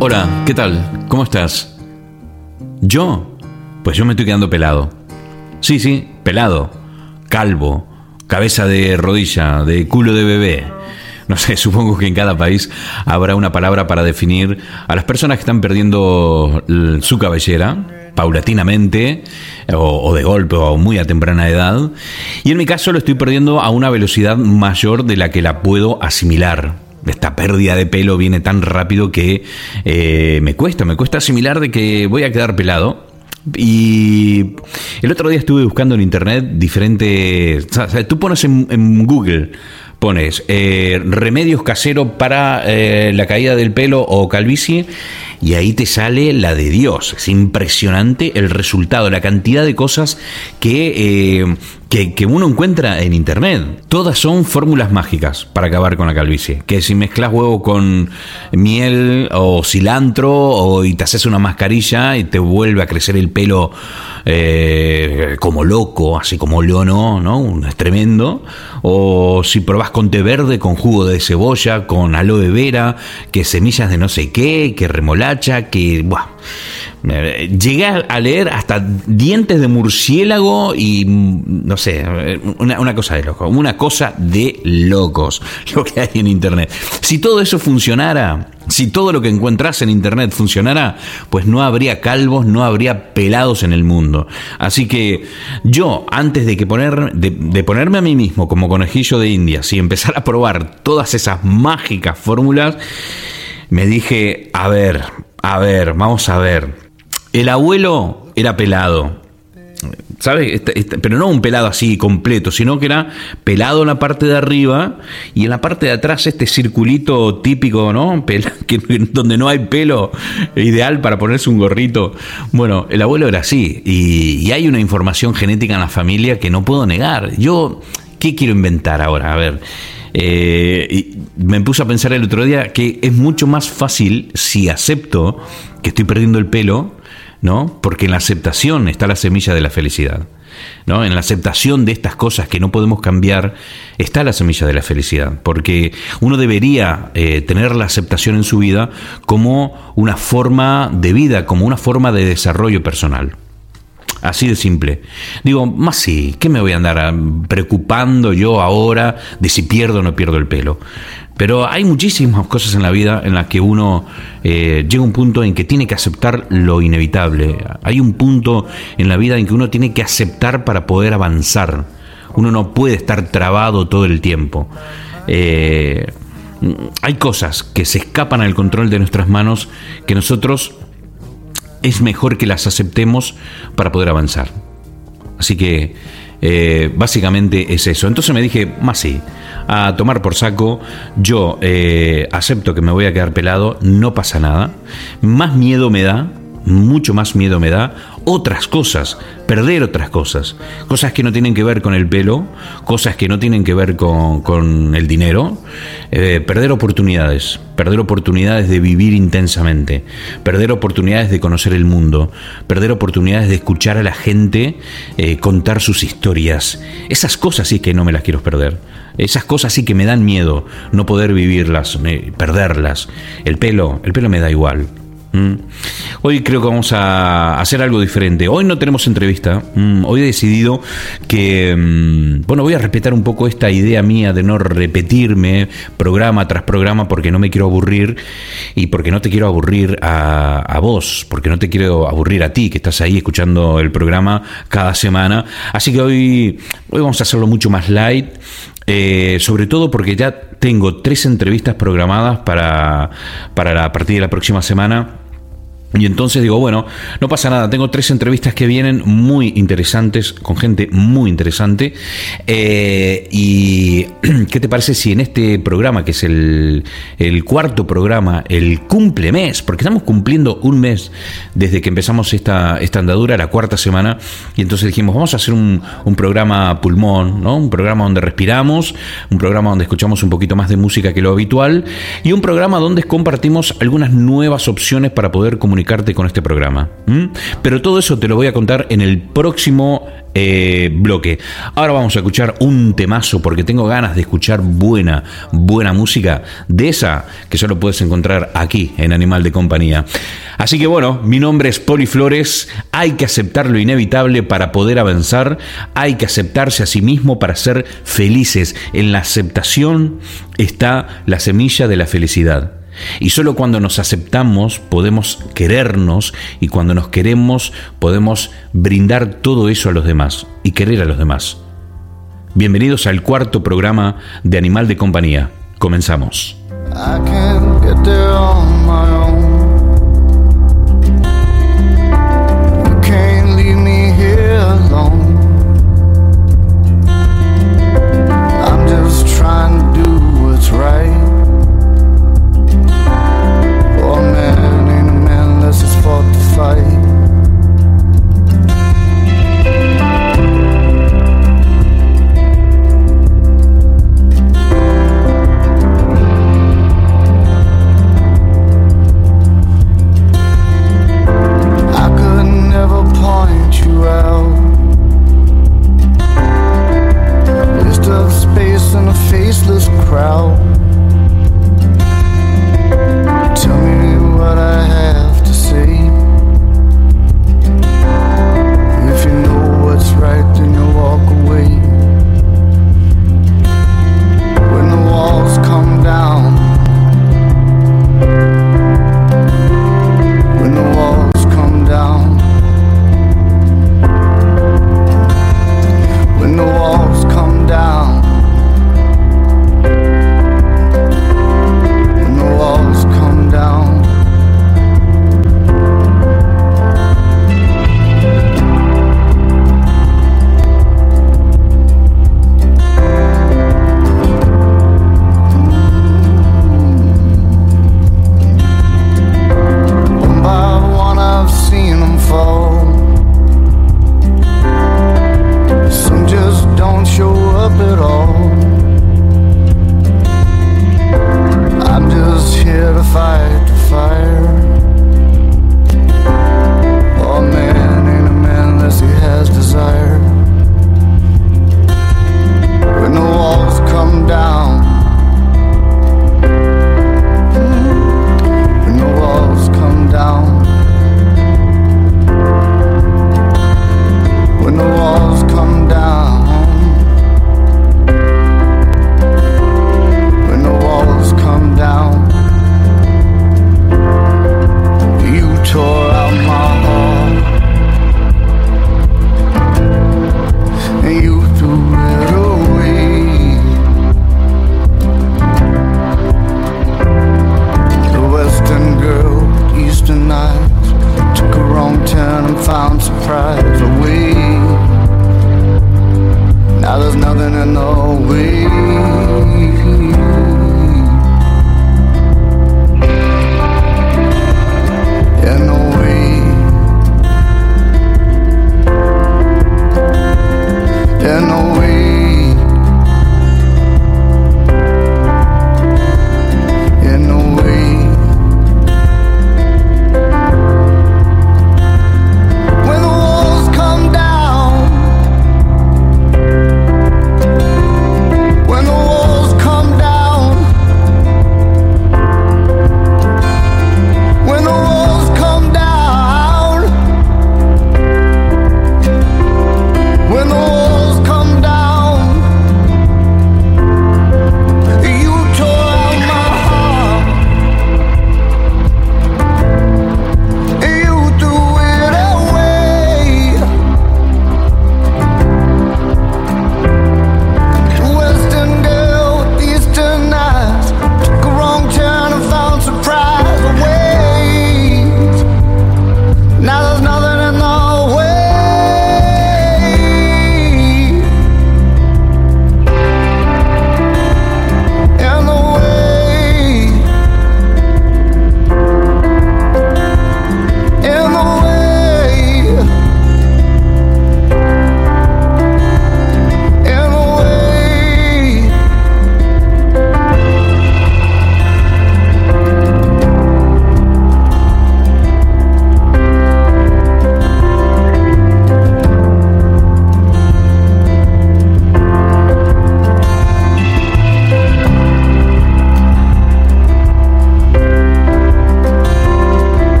Hola, ¿qué tal? ¿Cómo estás? ¿Yo? Pues yo me estoy quedando pelado. Sí, sí, pelado. Calvo. Cabeza de rodilla, de culo de bebé. No sé, supongo que en cada país habrá una palabra para definir a las personas que están perdiendo su cabellera paulatinamente o, de golpe o muy a temprana edad. Y en mi caso lo estoy perdiendo a una velocidad mayor de la que la puedo asimilar. Esta pérdida de pelo viene tan rápido que eh, me cuesta, me cuesta asimilar de que voy a quedar pelado. Y el otro día estuve buscando en internet diferentes... tú pones en Google pones eh, remedios caseros para eh, la caída del pelo o calvicie y ahí te sale la de Dios. Es impresionante el resultado, la cantidad de cosas que, eh, que, uno encuentra en internet. Todas son fórmulas mágicas para acabar con la calvicie. Que si mezclas huevo con miel o cilantro o, y te haces una mascarilla y te vuelve a crecer el pelo eh, como loco, así como leono, ¿no? Es tremendo. O si probás con té verde, con jugo de cebolla, con aloe vera, que semillas de no sé qué, que remolacha, que... Buah. Llegué a leer hasta dientes de murciélago y no sé, una, cosa de locos, una cosa de locos lo que hay en internet. Si todo eso funcionara, si todo lo que encuentras en internet funcionara, pues no habría calvos, no habría pelados en el mundo. Así que yo, antes de que poner, de, ponerme a mí mismo como conejillo de indias y empezar a probar todas esas mágicas fórmulas, me dije, a ver, a ver, vamos a ver el abuelo era pelado. ¿Sabes? Este, este, pero no un pelado así completo, sino que era pelado en la parte de arriba y en la parte de atrás este circulito típico, ¿no? donde no hay pelo, ideal para ponerse un gorrito. Bueno, el abuelo era así y, y hay una información genética en la familia que no puedo negar. Yo, ¿qué quiero inventar ahora? A ver. Eh, me puse a pensar el otro día que es mucho más fácil si acepto que estoy perdiendo el pelo ¿no? Porque en la aceptación está la semilla de la felicidad. ¿no? En la aceptación de estas cosas que no podemos cambiar está la semilla de la felicidad, porque uno debería eh, tener la aceptación en su vida como una forma de vida, como una forma de desarrollo personal. Así de simple. Digo, más sí, ¿qué me voy a andar ah, preocupando yo ahora de si pierdo o no pierdo el pelo? Pero hay muchísimas cosas en la vida en las que uno eh, llega a un punto en que tiene que aceptar lo inevitable. Hay un punto en la vida en que uno tiene que aceptar para poder avanzar. Uno no puede estar trabado todo el tiempo. Eh, hay cosas que se escapan al control de nuestras manos que nosotros es mejor que las aceptemos para poder avanzar. Así que eh, básicamente es eso. Entonces me dije, más sí, a tomar por saco, yo eh, acepto que me voy a quedar pelado, no pasa nada. Más miedo me da, mucho más miedo me da otras cosas, perder otras cosas, cosas que no tienen que ver con el pelo, cosas que no tienen que ver con, el dinero, eh, perder oportunidades, perder oportunidades de vivir intensamente, perder oportunidades de conocer el mundo, perder oportunidades de escuchar a la gente eh, contar sus historias. Esas cosas sí que no me las quiero perder. Esas cosas sí que me dan miedo no poder vivirlas, perderlas. El pelo, el pelo me da igual. Mm. Hoy creo que vamos a hacer algo diferente. Hoy no tenemos entrevista. Mm, hoy he decidido que, mm, bueno, voy a respetar un poco esta idea mía de no repetirme programa tras programa porque no me quiero aburrir y porque no te quiero aburrir a, vos, porque no te quiero aburrir a ti que estás ahí escuchando el programa cada semana. Así que hoy, vamos a hacerlo mucho más light. Eh, sobre todo porque ya tengo tres entrevistas programadas para, para la, a partir de la próxima semana y entonces digo, bueno, no pasa nada, tengo tres entrevistas que vienen muy interesantes, con gente muy interesante. Eh, ¿Y qué te parece si en este programa, que es el, cuarto programa, el cumple mes, porque estamos cumpliendo un mes desde que empezamos esta, esta andadura, la cuarta semana, y entonces dijimos, vamos a hacer un, programa pulmón, ¿no? Un programa donde respiramos, un programa donde escuchamos un poquito más de música que lo habitual, y un programa donde compartimos algunas nuevas opciones para poder comunicar con este programa. Pero todo eso te lo voy a contar en el próximo eh, bloque. Ahora vamos a escuchar un temazo porque tengo ganas de escuchar buena, buena música de esa que solo puedes encontrar aquí en Animal de Compañía. Así que bueno, mi nombre es Poli Flores, hay que aceptar lo inevitable para poder avanzar, hay que aceptarse a sí mismo para ser felices. En la aceptación está la semilla de la felicidad. Y solo cuando nos aceptamos podemos querernos y cuando nos queremos podemos brindar todo eso a los demás y querer a los demás. Bienvenidos al cuarto programa de Animal de Compañía. Comenzamos.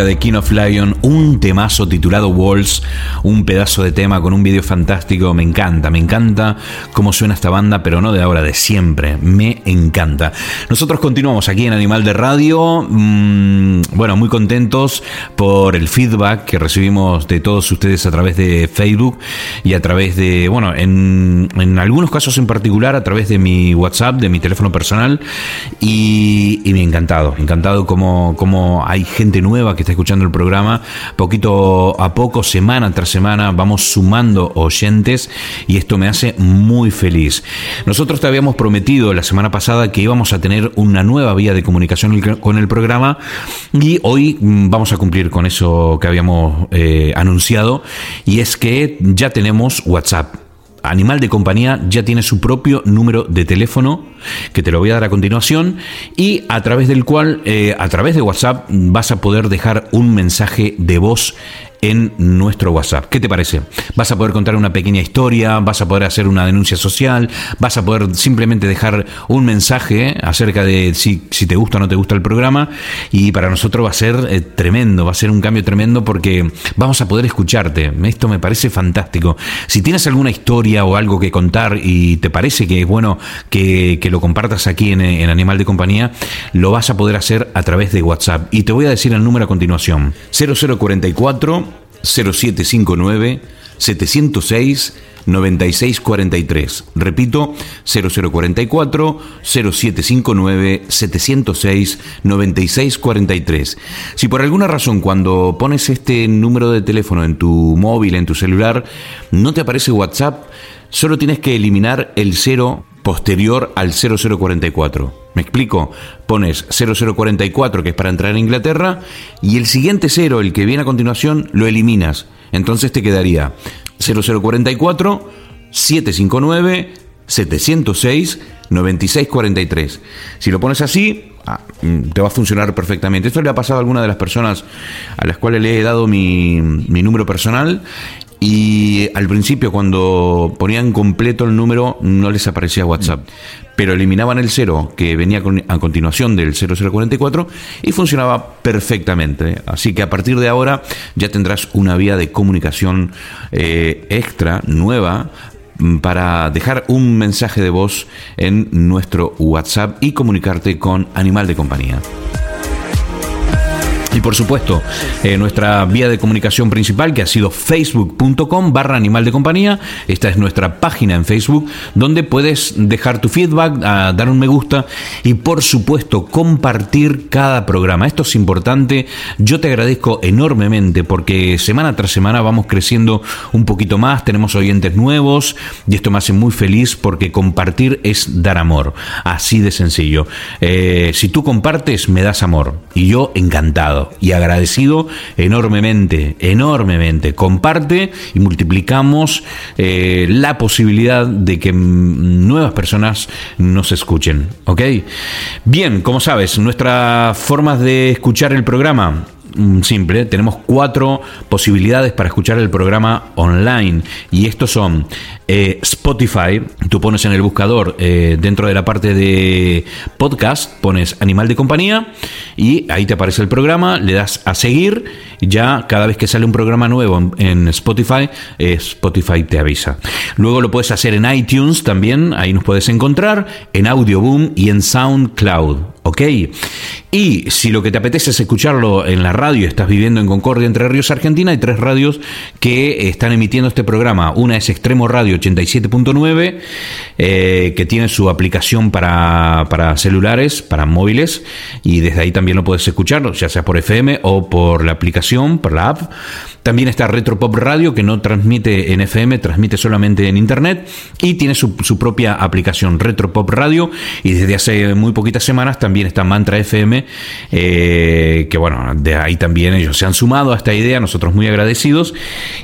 De King of Lion, un temazo titulado Walls, un pedazo de tema con un video fantástico. Me encanta, me encanta cómo suena esta banda, pero no de ahora, de siempre. Me encanta. Nosotros continuamos aquí en Animal de Radio. Mm, bueno, muy contentos por el feedback que recibimos de todos ustedes a través de Facebook y a través de, bueno, en, algunos casos en particular, a través de mi WhatsApp, de mi teléfono personal. Y, me encantado, encantado como, hay gente nueva que está escuchando el programa. Poquito a poco, semana tras semana, vamos sumando oyentes y esto me hace muy feliz. Nosotros te habíamos prometido la semana pasada que íbamos a tener una nueva vía de comunicación con el programa y hoy mm, vamos a cumplir con eso que habíamos eh, anunciado y es que ya tenemos WhatsApp. Animal de Compañía ya tiene su propio número de teléfono, que te lo voy a dar a continuación, y a través del cual, eh, a través de WhatsApp, vas a poder dejar un mensaje de voz en nuestro WhatsApp. ¿Qué te parece? Vas a poder contar una pequeña historia, vas a poder hacer una denuncia social, vas a poder simplemente dejar un mensaje acerca de si, te gusta o no te gusta el programa y para nosotros va a ser eh, tremendo, va a ser un cambio tremendo porque vamos a poder escucharte. Esto me parece fantástico. Si tienes alguna historia o algo que contar y te parece que es bueno que, lo compartas aquí en, en Animal de Compañía, lo vas a poder hacer a través de WhatsApp. Y te voy a decir el número a continuación. 0044 0759 706 9643. Repito, 0044 0759 706 9643. Si por alguna razón cuando pones este número de teléfono en tu móvil, en tu celular, no te aparece WhatsApp, solo tienes que eliminar el cero posterior al 0044. ¿Me explico? Pones 0044, que es para entrar a Inglaterra, y el siguiente cero, el que viene a continuación, lo eliminas. Entonces te quedaría 0044 759 706 9643. Si lo pones así, ah, mm, te va a funcionar perfectamente. Esto le ha pasado a alguna de las personas a las cuales le he dado mi, mi número personal y al principio cuando ponían completo el número no les aparecía WhatsApp, pero eliminaban el cero que venía a continuación del 0044 y funcionaba perfectamente. Así que a partir de ahora ya tendrás una vía de comunicación eh, extra, nueva, mm, para dejar un mensaje de voz en nuestro WhatsApp y comunicarte con Animal de Compañía. Y por supuesto, eh, nuestra vía de comunicación principal que ha sido facebook.com barra animal de compañía. Esta es nuestra página en Facebook donde puedes dejar tu feedback, dar un me gusta y por supuesto compartir cada programa. Esto es importante. Yo te agradezco enormemente porque semana tras semana vamos creciendo un poquito más, tenemos oyentes nuevos y esto me hace muy feliz porque compartir es dar amor. Así de sencillo. Eh, si tú compartes, me das amor y yo encantado y agradecido enormemente, enormemente. Comparte y multiplicamos eh, la posibilidad de que nuevas personas nos escuchen. ¿Ok? Bien, como sabes, nuestras formas de escuchar el programa simple. Tenemos cuatro posibilidades para escuchar el programa online y estos son eh, Spotify. Tú pones en el buscador eh, dentro de la parte de podcast, pones Animal de Compañía y ahí te aparece el programa, le das a seguir. Ya cada vez que sale un programa nuevo en, Spotify, eh, Spotify te avisa. Luego lo puedes hacer en iTunes también, ahí nos puedes encontrar, en Audioboom y en SoundCloud. ¿Ok? Y si lo que te apetece es escucharlo en la radio, estás viviendo en Concordia, Entre Ríos, Argentina, hay tres radios que están emitiendo este programa. Una es Extremo Radio 87.9, eh, que tiene su aplicación para, para, celulares, para móviles, y desde ahí también lo puedes escuchar, ya sea por FM o por la aplicación, por la app. También está Retropop Radio, que no transmite en FM, transmite solamente en Internet, y tiene su, su propia aplicación Retropop Radio, y desde hace muy poquitas semanas también está Mantra FM, eh, que bueno, de ahí también ellos se han sumado a esta idea, nosotros muy agradecidos.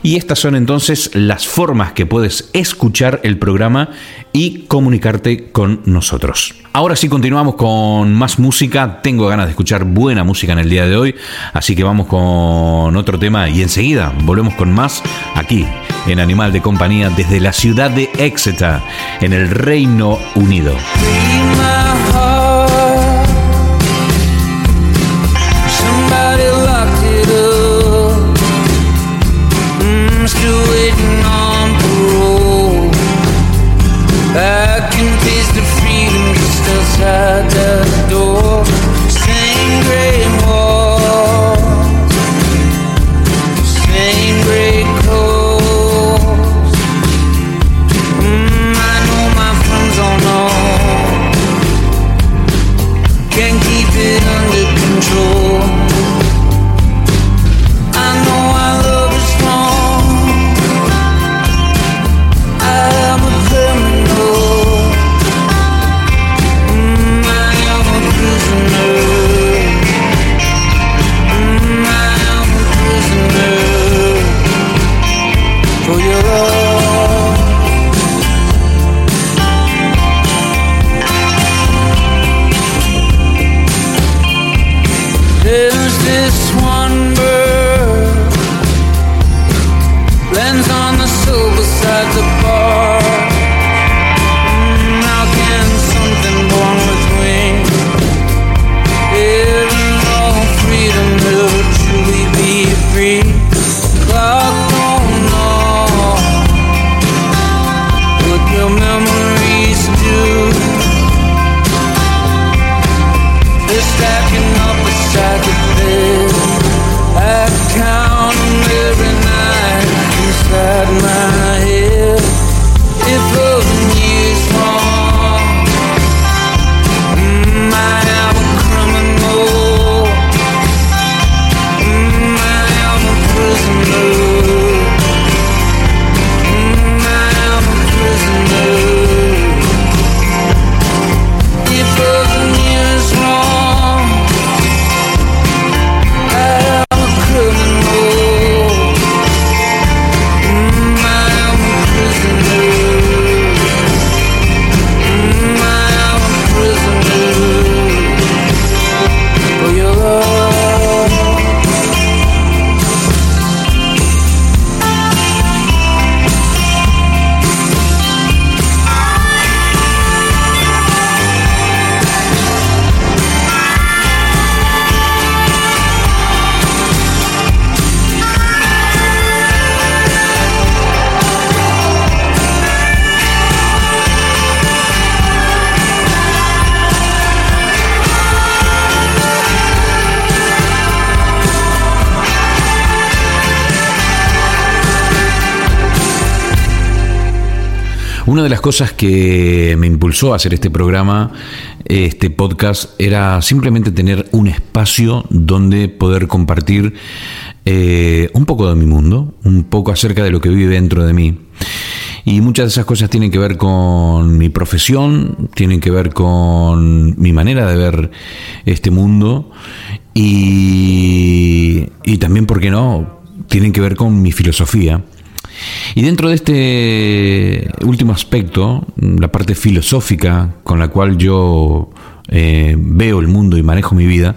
Y estas son entonces las formas que puedes escuchar el programa y comunicarte con nosotros. Ahora sí continuamos con más música, tengo ganas de escuchar buena música en el día de hoy, así que vamos con otro tema y enseguida volvemos con más aquí en Animal de Compañía desde la ciudad de Exeter, en el Reino Unido. sad de las cosas que me impulsó a hacer este programa, este podcast, era simplemente tener un espacio donde poder compartir eh, un poco de mi mundo, un poco acerca de lo que vive dentro de mí. Y muchas de esas cosas tienen que ver con mi profesión, tienen que ver con mi manera de ver este mundo y, y también, ¿por qué no?, tienen que ver con mi filosofía. Y dentro de este último aspecto, la parte filosófica con la cual yo eh, veo el mundo y manejo mi vida,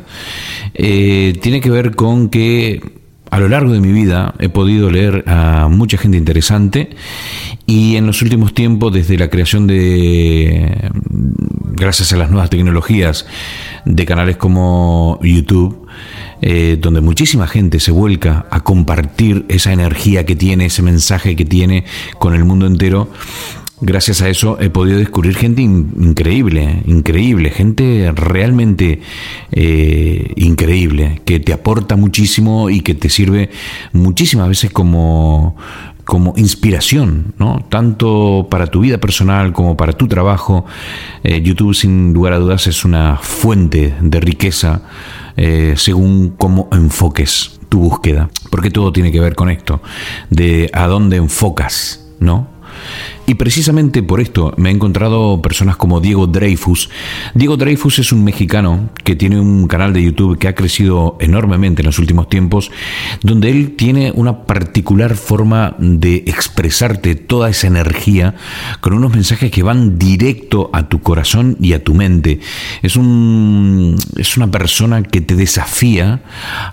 eh, tiene que ver con que a lo largo de mi vida he podido leer a mucha gente interesante y en los últimos tiempos, desde la creación de, gracias a las nuevas tecnologías, de canales como YouTube, eh, donde muchísima gente se vuelca a compartir esa energía que tiene, ese mensaje que tiene con el mundo entero. Gracias a eso he podido descubrir gente increíble, increíble, gente realmente eh, increíble, que te aporta muchísimo y que te sirve muchísimas veces como, como inspiración, ¿no? Tanto para tu vida personal como para tu trabajo. Eh, YouTube, sin lugar a dudas, es una fuente de riqueza eh, según cómo enfoques tu búsqueda. Porque todo tiene que ver con esto, de a dónde enfocas, ¿no? Y precisamente por esto me he encontrado personas como Diego Dreyfus. Diego Dreyfus es un mexicano que tiene un canal de YouTube que ha crecido enormemente en los últimos tiempos, donde él tiene una particular forma de expresarte toda esa energía con unos mensajes que van directo a tu corazón y a tu mente. Es, un, es una persona que te desafía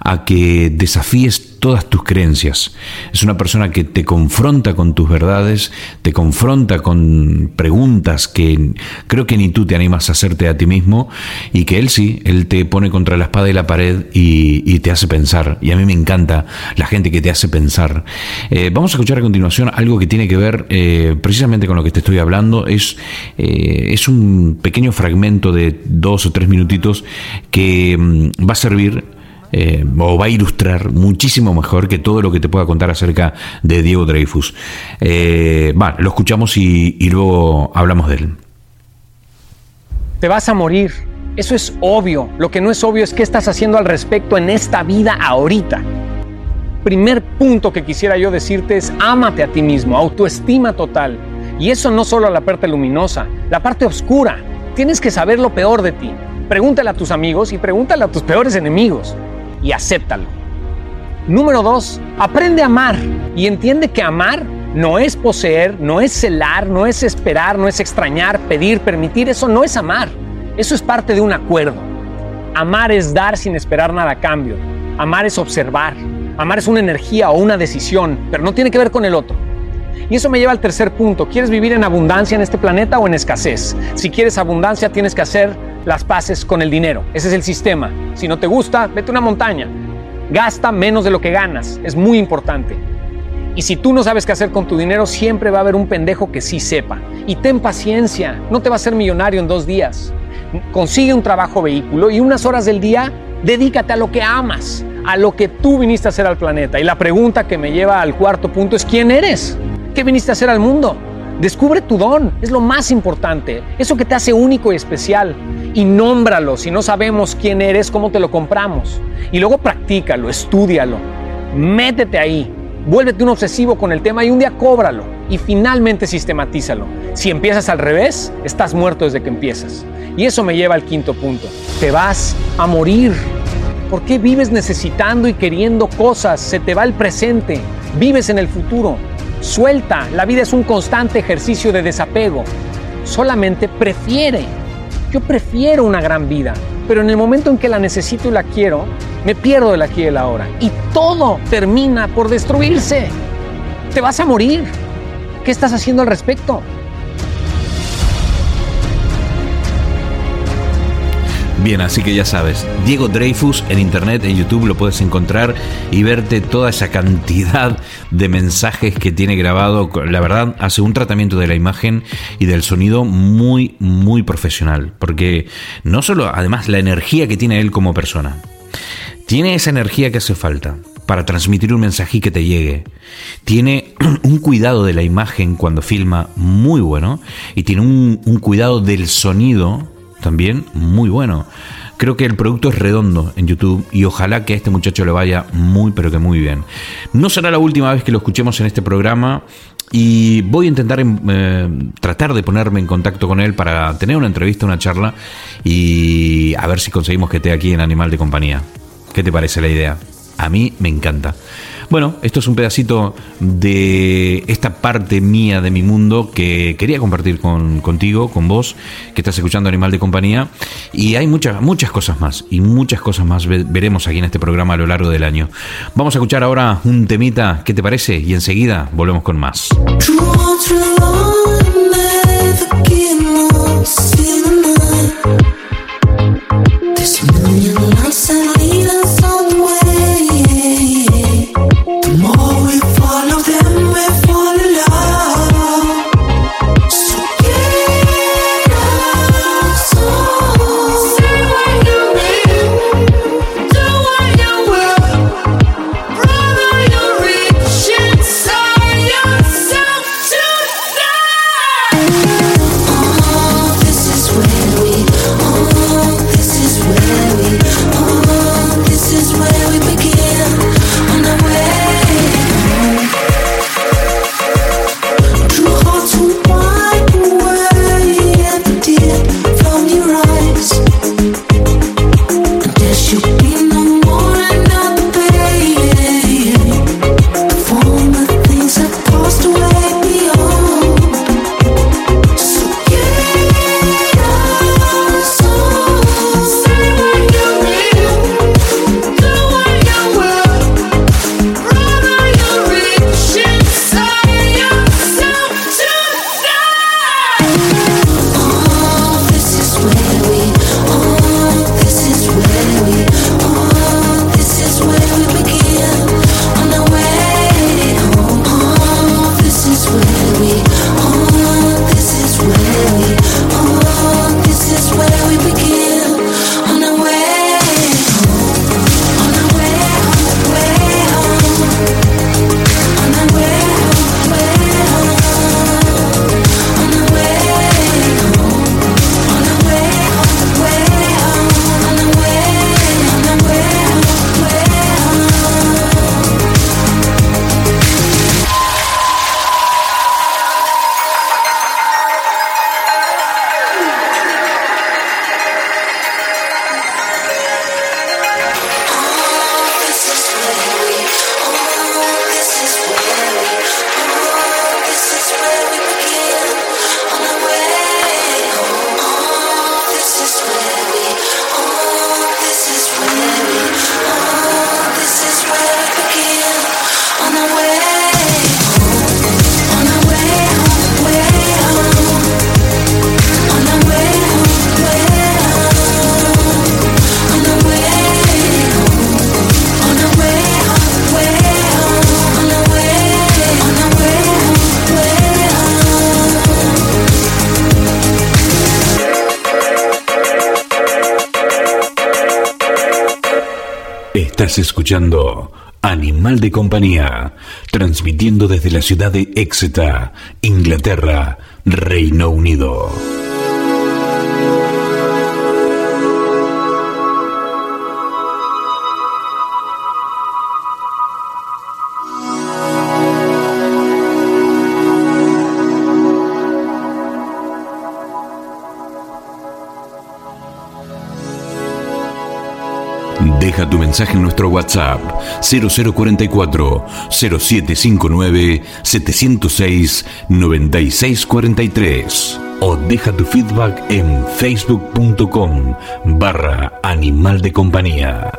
a que desafíes todas tus creencias. Es una persona que te confronta con tus verdades, te confronta con preguntas que creo que ni tú te animas a hacerte a ti mismo y que él sí, él te pone contra la espada y la pared y, te hace pensar. Y a mí me encanta la gente que te hace pensar. Eh, vamos a escuchar a continuación algo que tiene que ver eh, precisamente con lo que te estoy hablando. Es, eh, es un pequeño fragmento de dos o tres minutitos que mm, va a servir eh, o va a ilustrar muchísimo mejor que todo lo que te pueda contar acerca de Diego Dreyfus. Eh, lo escuchamos y, y luego hablamos de él. Te vas a morir. Eso es obvio. Lo que no es obvio es qué estás haciendo al respecto en esta vida ahorita. Primer punto que quisiera yo decirte es ámate a ti mismo, autoestima total. Y eso no solo la parte luminosa, la parte oscura. Tienes que saber lo peor de ti. Pregúntale a tus amigos y pregúntale a tus peores enemigos y acéptalo. Número dos, aprende a amar y entiende que amar no es poseer, no es celar, no es esperar, no es extrañar, pedir, permitir, eso no es amar, eso es parte de un acuerdo. Amar es dar sin esperar nada a cambio, amar es observar, amar es una energía o una decisión, pero no tiene que ver con el otro. Y eso me lleva al tercer punto, ¿quieres vivir en abundancia en este planeta o en escasez? Si quieres abundancia tienes que hacer las paces con el dinero. Ese es el sistema. Si no te gusta, vete a una montaña. Gasta menos de lo que ganas. Es muy importante. Y si tú no sabes qué hacer con tu dinero, siempre va a haber un pendejo que sí sepa. Y ten paciencia. No te va a ser millonario en dos días. Consigue un trabajo vehículo y unas horas del día dedícate a lo que amas. a lo que tú viniste a hacer al planeta. Y la pregunta que me lleva al cuarto punto es ¿quién eres? ¿Qué viniste a hacer al mundo? Descubre tu don, es lo más importante, eso que te hace único y especial. Y nómbralo, si no sabemos quién eres, cómo te lo compramos. Y luego practícalo, estúdialo, métete ahí, vuélvete un obsesivo con el tema y un día cóbralo. Y finalmente sistematízalo. Si empiezas al revés, estás muerto desde que empiezas. Y eso me lleva al quinto punto. Te vas a morir. ¿Por qué vives necesitando y queriendo cosas? Se te va el presente. Vives en el futuro. Suelta, la vida es un constante ejercicio de desapego. Solamente prefiere. Yo prefiero una gran vida, pero en el momento en que la necesito y la quiero, me pierdo del aquí y el ahora. Y todo termina por destruirse. Te vas a morir. ¿Qué estás haciendo al respecto? Bien, así que ya sabes, Diego Dreyfus en internet, en YouTube lo puedes encontrar y verte toda esa cantidad de mensajes que tiene grabado. La verdad, hace un tratamiento de la imagen y del sonido muy, muy profesional. Porque no solo, además, la energía que tiene él como persona. Tiene esa energía que hace falta para transmitir un mensaje que te llegue. Tiene un cuidado de la imagen cuando filma muy bueno y tiene un, un cuidado del sonido también muy bueno. Creo que el producto es redondo en YouTube y ojalá que a este muchacho le vaya muy pero que muy bien. No será la última vez que lo escuchemos en este programa y voy a intentar eh, tratar de ponerme en contacto con él para tener una entrevista, una charla y a ver si conseguimos que esté aquí en Animal de Compañía. ¿Qué te parece la idea? A mí me encanta. Bueno, esto es un pedacito de esta parte mía de mi mundo que quería compartir con, contigo, con vos, que estás escuchando Animal de Compañía. Y hay muchas, muchas cosas más, y muchas cosas más veremos aquí en este programa a lo largo del año. Vamos a escuchar ahora un temita, ¿qué te parece? Y enseguida volvemos con más. Estás escuchando Animal de Compañía, transmitiendo desde la ciudad de Exeter, Inglaterra, Reino Unido. Deja tu mensaje en nuestro WhatsApp 0044 0759 706 9643 o deja tu feedback en facebook.com barra animal de compañía.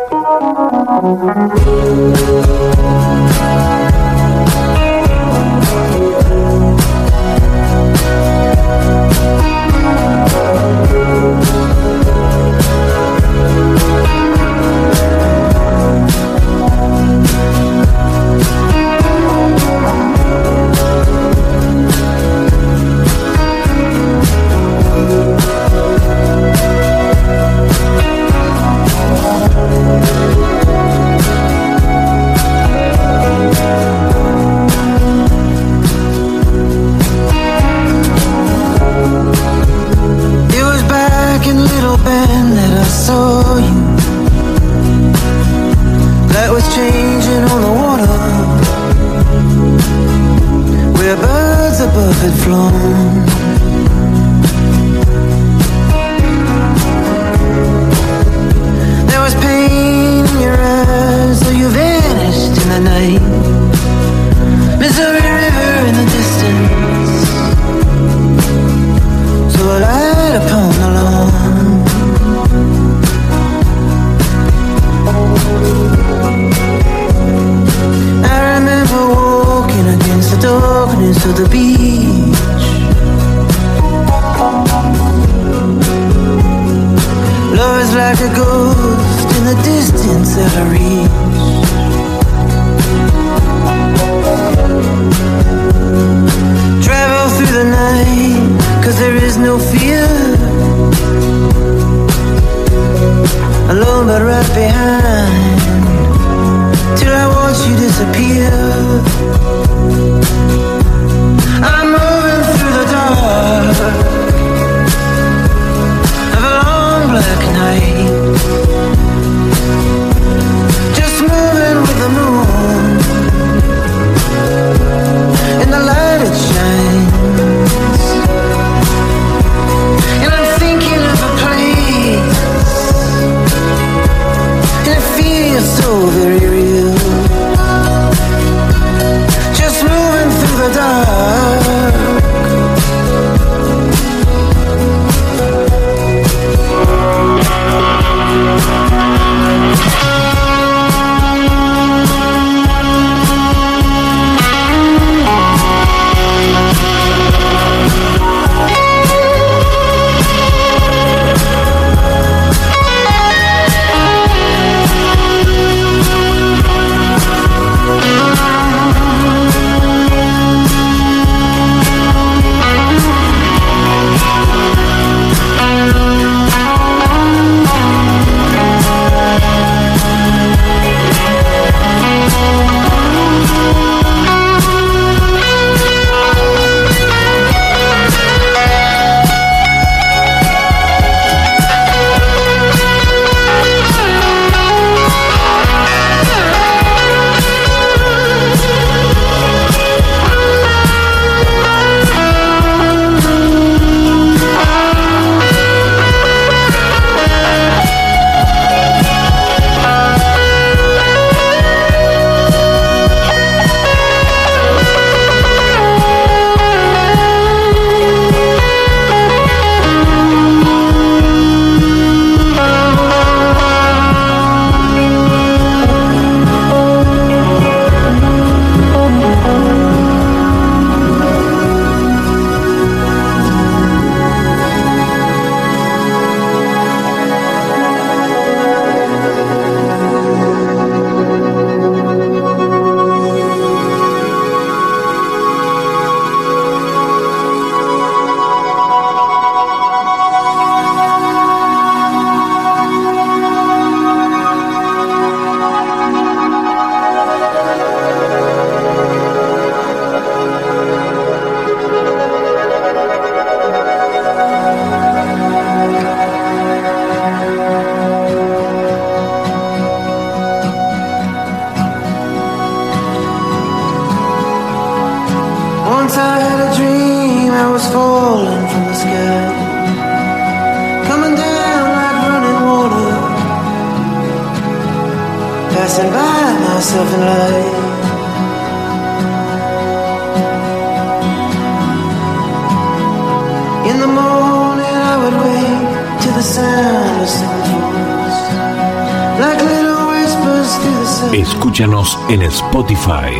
Spotify,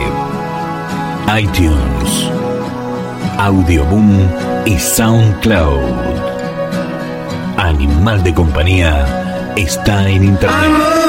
iTunes, Audioboom y SoundCloud. Animal de compañía está en internet.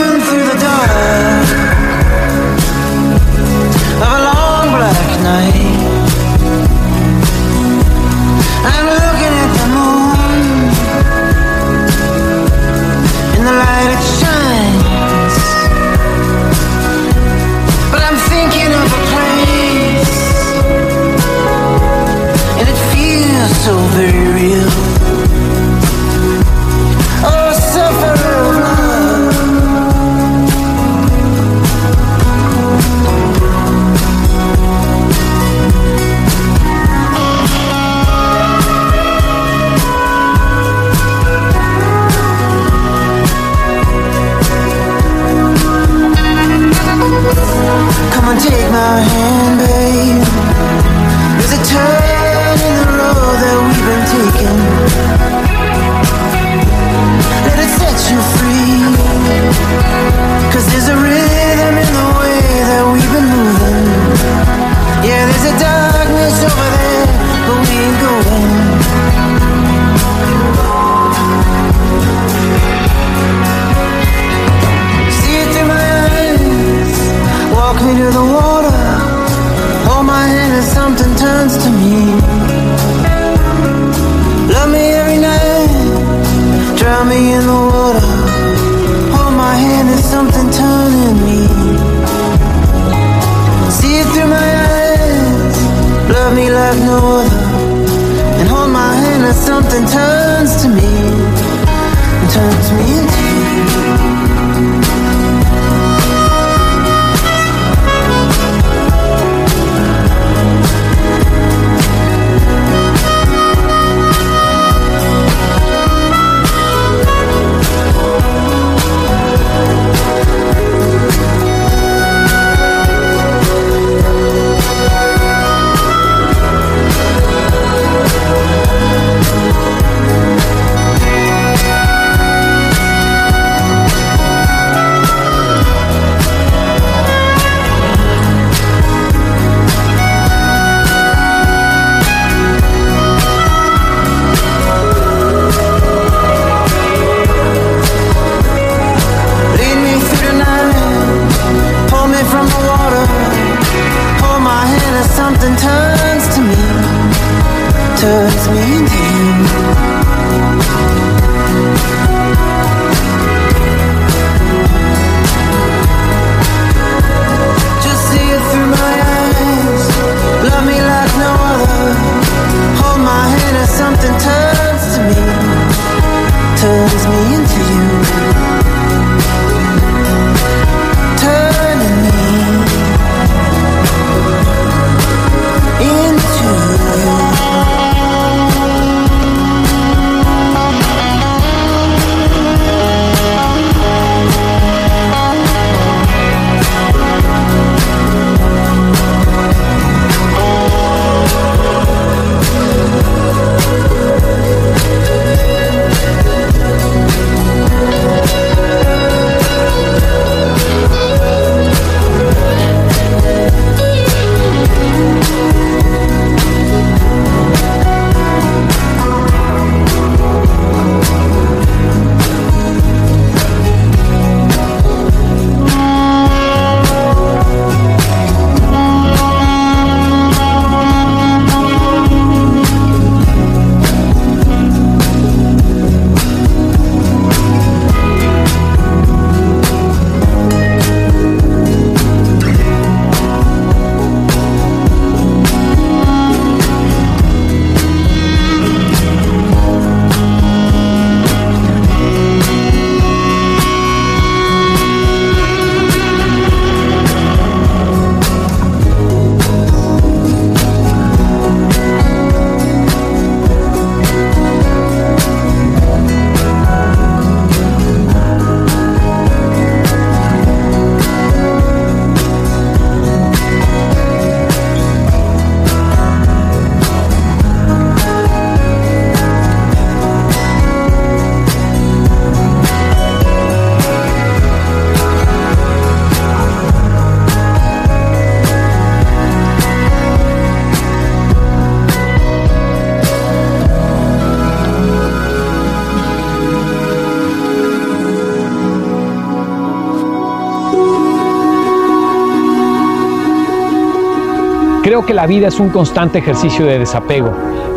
Creo que la vida es un constante ejercicio de desapego.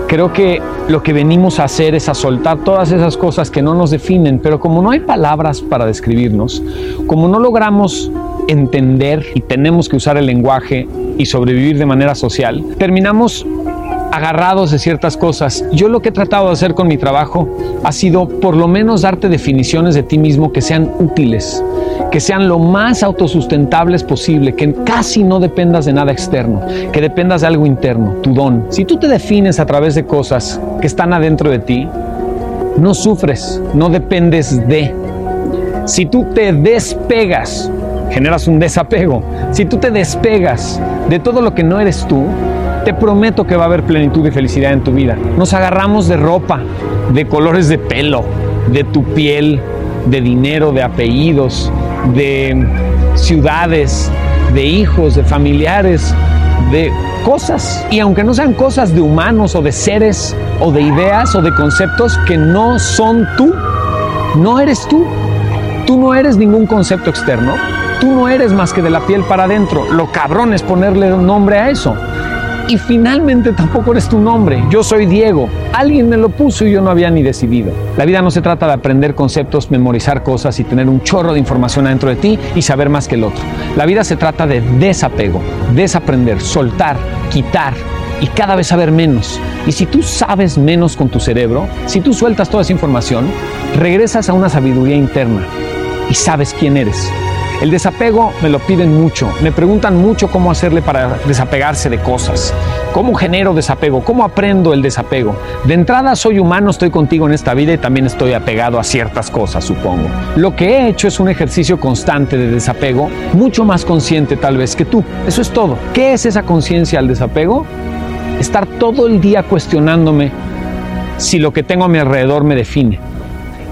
Creo que lo que venimos a hacer es a soltar todas esas cosas que no nos definen, pero como no hay palabras para describirnos, como no logramos entender y tenemos que usar el lenguaje y sobrevivir de manera social, terminamos agarrados de ciertas cosas. Yo lo que he tratado de hacer con mi trabajo ha sido por lo menos darte definiciones de ti mismo que sean útiles, que sean lo más autosustentables posible, que casi no dependas de nada externo, que dependas de algo interno, tu don. Si tú te defines a través de cosas que están adentro de ti, no sufres, no dependes de. Si tú te despegas, generas un desapego. Si tú te despegas de todo lo que no eres tú, te prometo que va a haber plenitud y felicidad en tu vida. Nos agarramos de ropa, de colores de pelo, de tu piel, de dinero, de apellidos, de ciudades, de hijos, de familiares, de cosas. Y aunque no sean cosas de humanos o de seres o de ideas o de conceptos que no son tú, no eres tú. Tú no eres ningún concepto externo. Tú no eres más que de la piel para adentro. Lo cabrón es ponerle nombre a eso. Y finalmente tampoco eres tu nombre. Yo soy Diego. Alguien me lo puso y yo no había ni decidido. La vida no se trata de aprender conceptos, memorizar cosas y tener un chorro de información adentro de ti y saber más que el otro. La vida se trata de desapego, desaprender, soltar, quitar y cada vez saber menos. Y si tú sabes menos con tu cerebro, si tú sueltas toda esa información, regresas a una sabiduría interna y sabes quién eres. El desapego me lo piden mucho, me preguntan mucho cómo hacerle para desapegarse de cosas, cómo genero desapego, cómo aprendo el desapego. De entrada soy humano, estoy contigo en esta vida y también estoy apegado a ciertas cosas, supongo. Lo que he hecho es un ejercicio constante de desapego, mucho más consciente tal vez que tú. Eso es todo. ¿Qué es esa conciencia al desapego? Estar todo el día cuestionándome si lo que tengo a mi alrededor me define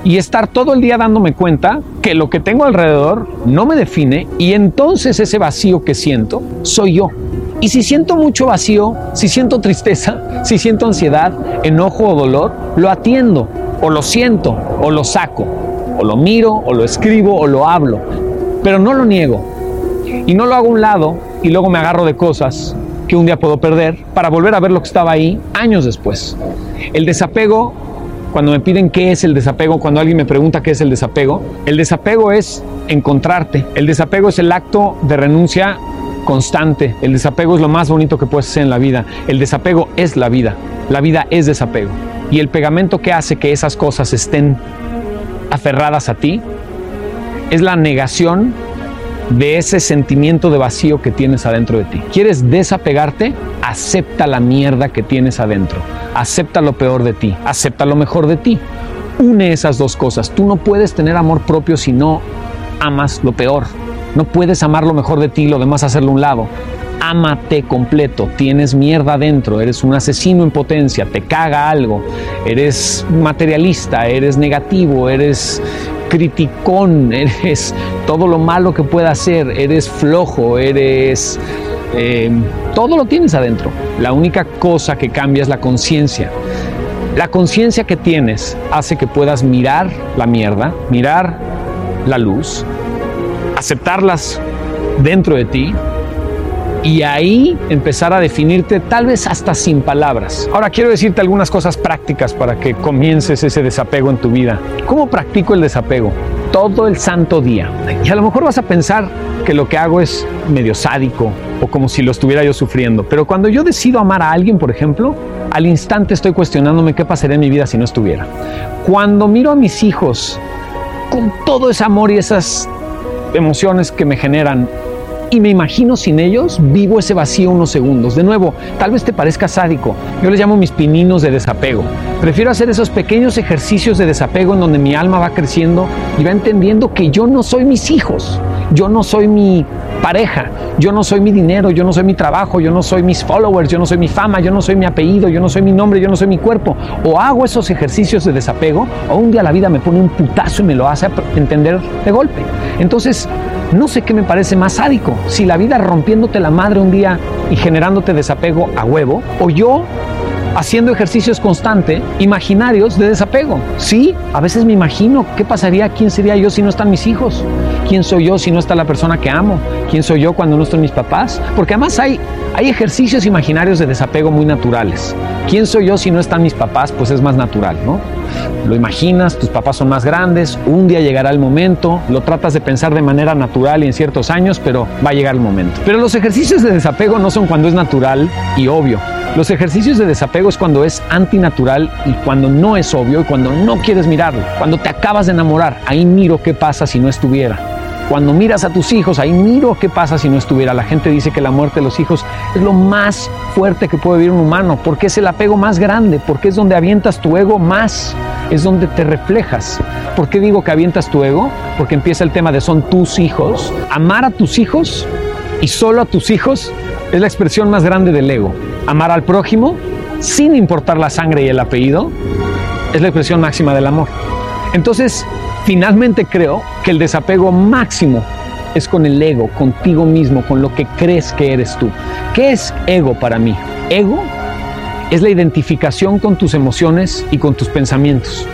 y estar todo el día dándome cuenta que lo que tengo alrededor no me define y entonces ese vacío que siento soy yo. Y si siento mucho vacío, si siento tristeza, si siento ansiedad, enojo o dolor, lo atiendo o lo siento o lo saco o lo miro o lo escribo o lo hablo, pero no lo niego y no lo hago a un lado y luego me agarro de cosas que un día puedo perder para volver a ver lo que estaba ahí años después. El desapego cuando me piden qué es el desapego, cuando alguien me pregunta qué es el desapego, el desapego es encontrarte. El desapego es el acto de renuncia constante. El desapego es lo más bonito que puedes hacer en la vida. El desapego es la vida. La vida es desapego. Y el pegamento que hace que esas cosas estén aferradas a ti es la negación de ese sentimiento de vacío que tienes adentro de ti. ¿Quieres desapegarte? Acepta la mierda que tienes adentro. Acepta lo peor de ti. Acepta lo mejor de ti. Une esas dos cosas. Tú no puedes tener amor propio si no amas lo peor. No puedes amar lo mejor de ti y lo demás hacerlo a un lado. Ámate completo, tienes mierda adentro, eres un asesino en potencia, te caga algo, eres materialista, eres negativo, eres criticón, eres todo lo malo que pueda hacer, eres flojo, eres... Eh, todo lo tienes adentro. La única cosa que cambia es la conciencia. La conciencia que tienes hace que puedas mirar la mierda, mirar la luz, aceptarlas dentro de ti y ahí empezar a definirte tal vez hasta sin palabras. Ahora quiero decirte algunas cosas prácticas para que comiences ese desapego en tu vida. ¿Cómo practico el desapego? Todo el santo día. Y a lo mejor vas a pensar que lo que hago es medio sádico o como si lo estuviera yo sufriendo. Pero cuando yo decido amar a alguien, por ejemplo, al instante estoy cuestionándome qué pasaría en mi vida si no estuviera. Cuando miro a mis hijos con todo ese amor y esas emociones que me generan y me imagino sin ellos, vivo ese vacío unos segundos. De nuevo, tal vez te parezca sádico. Yo les llamo mis pininos de desapego. Prefiero hacer esos pequeños ejercicios de desapego en donde mi alma va creciendo y va entendiendo que yo no soy mis hijos, yo no soy mi pareja, yo no soy mi dinero, yo no soy mi trabajo, yo no soy mis followers, yo no soy mi fama, yo no soy mi apellido, yo no soy mi nombre, yo no soy mi cuerpo. O hago esos ejercicios de desapego o un día la vida me pone un putazo y me lo hace entender de golpe. Entonces, no sé qué me parece más sádico, si la vida rompiéndote la madre un día y generándote desapego a huevo, o yo haciendo ejercicios constante, imaginarios de desapego. Sí, a veces me imagino qué pasaría, quién sería yo si no están mis hijos, quién soy yo si no está la persona que amo, quién soy yo cuando no están mis papás, porque además hay, hay ejercicios imaginarios de desapego muy naturales. ¿Quién soy yo si no están mis papás? Pues es más natural, ¿no? Lo imaginas, tus papás son más grandes, un día llegará el momento, lo tratas de pensar de manera natural y en ciertos años, pero va a llegar el momento. Pero los ejercicios de desapego no son cuando es natural y obvio. Los ejercicios de desapego es cuando es antinatural y cuando no es obvio y cuando no quieres mirarlo. Cuando te acabas de enamorar, ahí miro qué pasa si no estuviera. Cuando miras a tus hijos, ahí miro qué pasa si no estuviera. La gente dice que la muerte de los hijos es lo más fuerte que puede vivir un humano, porque es el apego más grande, porque es donde avientas tu ego más, es donde te reflejas. ¿Por qué digo que avientas tu ego? Porque empieza el tema de son tus hijos. Amar a tus hijos y solo a tus hijos es la expresión más grande del ego. Amar al prójimo, sin importar la sangre y el apellido, es la expresión máxima del amor. Entonces, finalmente creo que el desapego máximo es con el ego, contigo mismo, con lo que crees que eres tú. ¿Qué es ego para mí? Ego es la identificación con tus emociones y con tus pensamientos.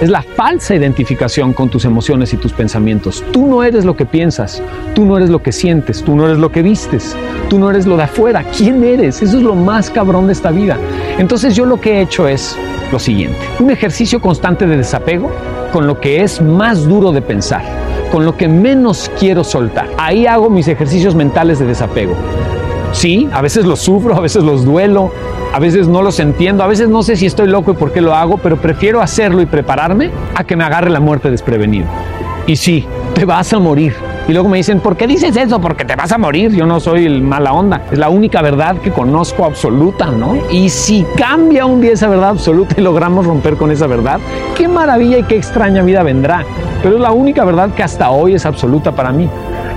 Es la falsa identificación con tus emociones y tus pensamientos. Tú no eres lo que piensas, tú no eres lo que sientes, tú no eres lo que vistes, tú no eres lo de afuera. ¿Quién eres? Eso es lo más cabrón de esta vida. Entonces yo lo que he hecho es lo siguiente, un ejercicio constante de desapego con lo que es más duro de pensar, con lo que menos quiero soltar. Ahí hago mis ejercicios mentales de desapego. Sí, a veces los sufro, a veces los duelo, a veces no los entiendo, a veces no sé si estoy loco y por qué lo hago, pero prefiero hacerlo y prepararme a que me agarre la muerte desprevenido. Y sí, te vas a morir. Y luego me dicen, ¿por qué dices eso? Porque te vas a morir. Yo no soy el mala onda. Es la única verdad que conozco absoluta, ¿no? Y si cambia un día esa verdad absoluta y logramos romper con esa verdad, qué maravilla y qué extraña vida vendrá. Pero es la única verdad que hasta hoy es absoluta para mí.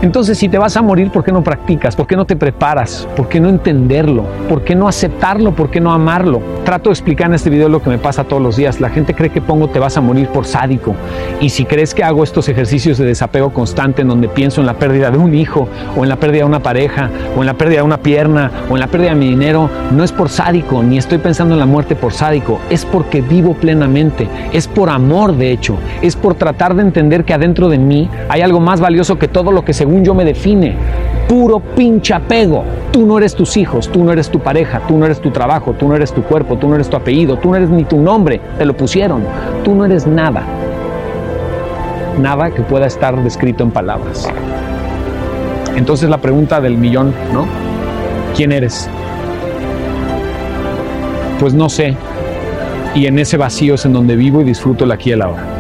Entonces, si te vas a morir, ¿por qué no practicas? ¿Por qué no te preparas? ¿Por qué no entenderlo? ¿Por qué no aceptarlo? ¿Por qué no amarlo? Trato de explicar en este video lo que me pasa todos los días. La gente cree que pongo te vas a morir por sádico. Y si crees que hago estos ejercicios de desapego constante en donde pienso en la pérdida de un hijo, o en la pérdida de una pareja, o en la pérdida de una pierna, o en la pérdida de mi dinero, no es por sádico, ni estoy pensando en la muerte por sádico. Es porque vivo plenamente. Es por amor, de hecho. Es por tratar de entender que adentro de mí hay algo más valioso que todo lo que según yo me define. Puro pinche apego. Tú no eres tus hijos, tú no eres tu pareja, tú no eres tu trabajo, tú no eres tu cuerpo, tú no eres tu apellido, tú no eres ni tu nombre, te lo pusieron. Tú no eres nada. Nada que pueda estar descrito en palabras. Entonces la pregunta del millón, ¿no? ¿Quién eres? Pues no sé. Y en ese vacío es en donde vivo y disfruto el aquí y el ahora.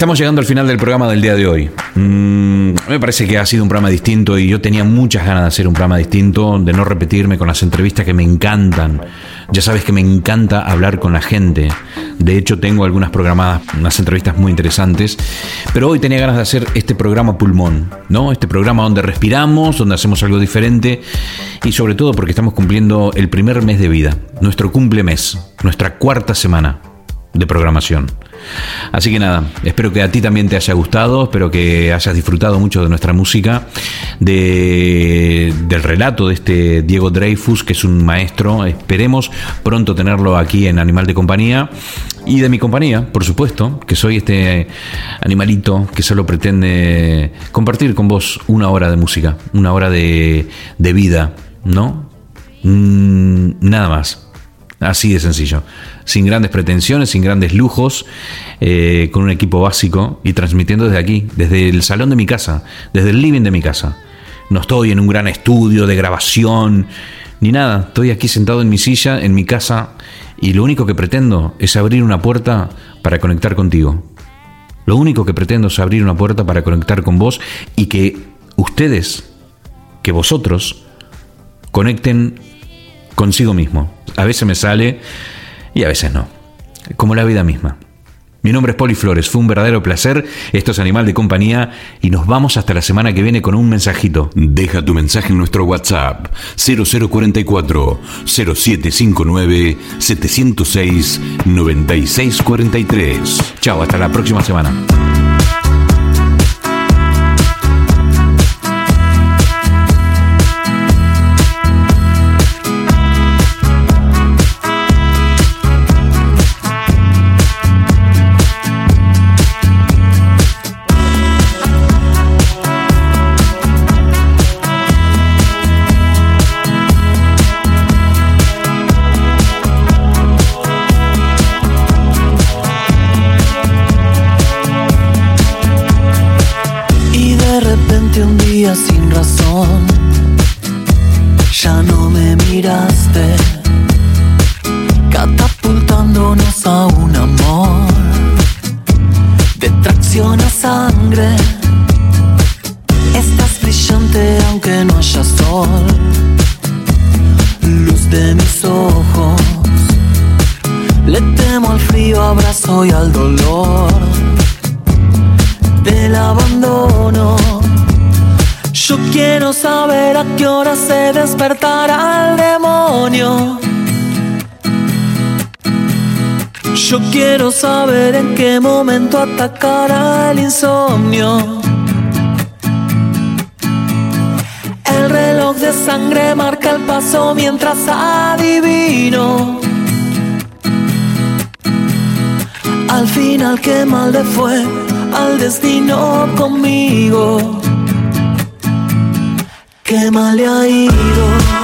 Estamos llegando al final del programa del día de hoy. Mm, me parece que ha sido un programa distinto y yo tenía muchas ganas de hacer un programa distinto, de no repetirme con las entrevistas que me encantan. Ya sabes que me encanta hablar con la gente. De hecho, tengo algunas programadas, unas entrevistas muy interesantes. Pero hoy tenía ganas de hacer este programa pulmón, ¿no? Este programa donde respiramos, donde hacemos algo diferente y sobre todo porque estamos cumpliendo el primer mes de vida, nuestro cumple mes, nuestra cuarta semana de programación. Así que nada, espero que a ti también te haya gustado, espero que hayas disfrutado mucho de nuestra música, de, del relato de este Diego Dreyfus, que es un maestro, esperemos pronto tenerlo aquí en Animal de Compañía, y de mi compañía, por supuesto, que soy este animalito que solo pretende compartir con vos una hora de música, una hora de, de vida, ¿no? Mm, nada más. Así de sencillo. Sin grandes pretensiones, sin grandes lujos, eh, con un equipo básico y transmitiendo desde aquí, desde el salón de mi casa, desde el living de mi casa. No estoy en un gran estudio de grabación, ni nada. Estoy aquí sentado en mi silla, en mi casa, y lo único que pretendo es abrir una puerta para conectar contigo. Lo único que pretendo es abrir una puerta para conectar con vos y que ustedes, que vosotros, conecten consigo mismo. A veces me sale y a veces no. Como la vida misma. Mi nombre es Poli Flores, fue un verdadero placer. Esto es Animal de Compañía y nos vamos hasta la semana que viene con un mensajito. Deja tu mensaje en nuestro WhatsApp 0044 0759 706 9643. Chao, hasta la próxima semana. Saber en qué momento atacará el insomnio. El reloj de sangre marca el paso mientras adivino. Al final qué mal le fue al destino conmigo. Qué mal le ha ido.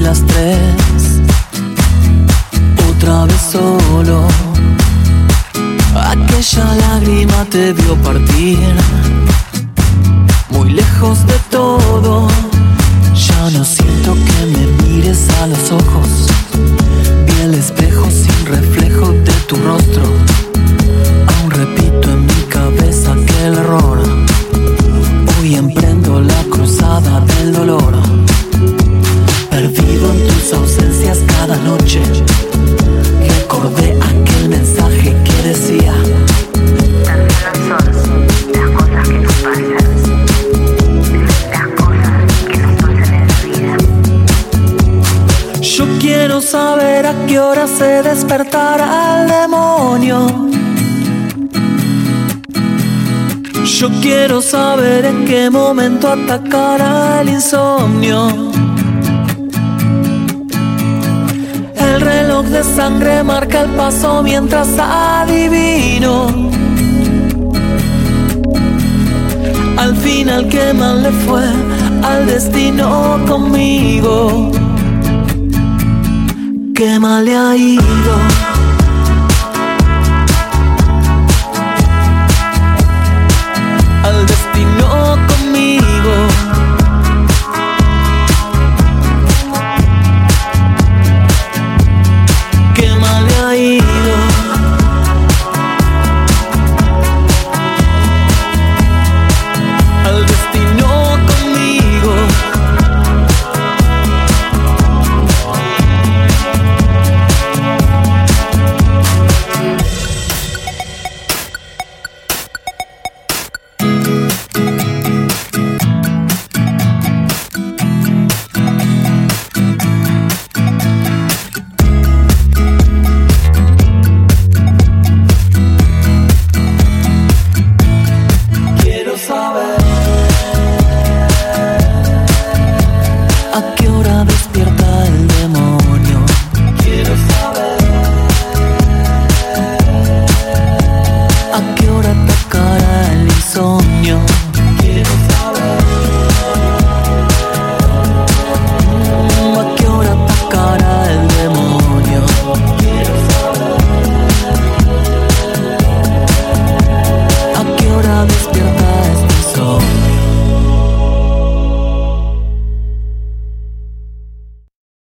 Las tres. Otra vez solo. Aquella lágrima te vio partir. Momento atacará el insomnio. El reloj de sangre marca el paso mientras adivino. Al final que mal le fue al destino conmigo. Qué mal le ha ido.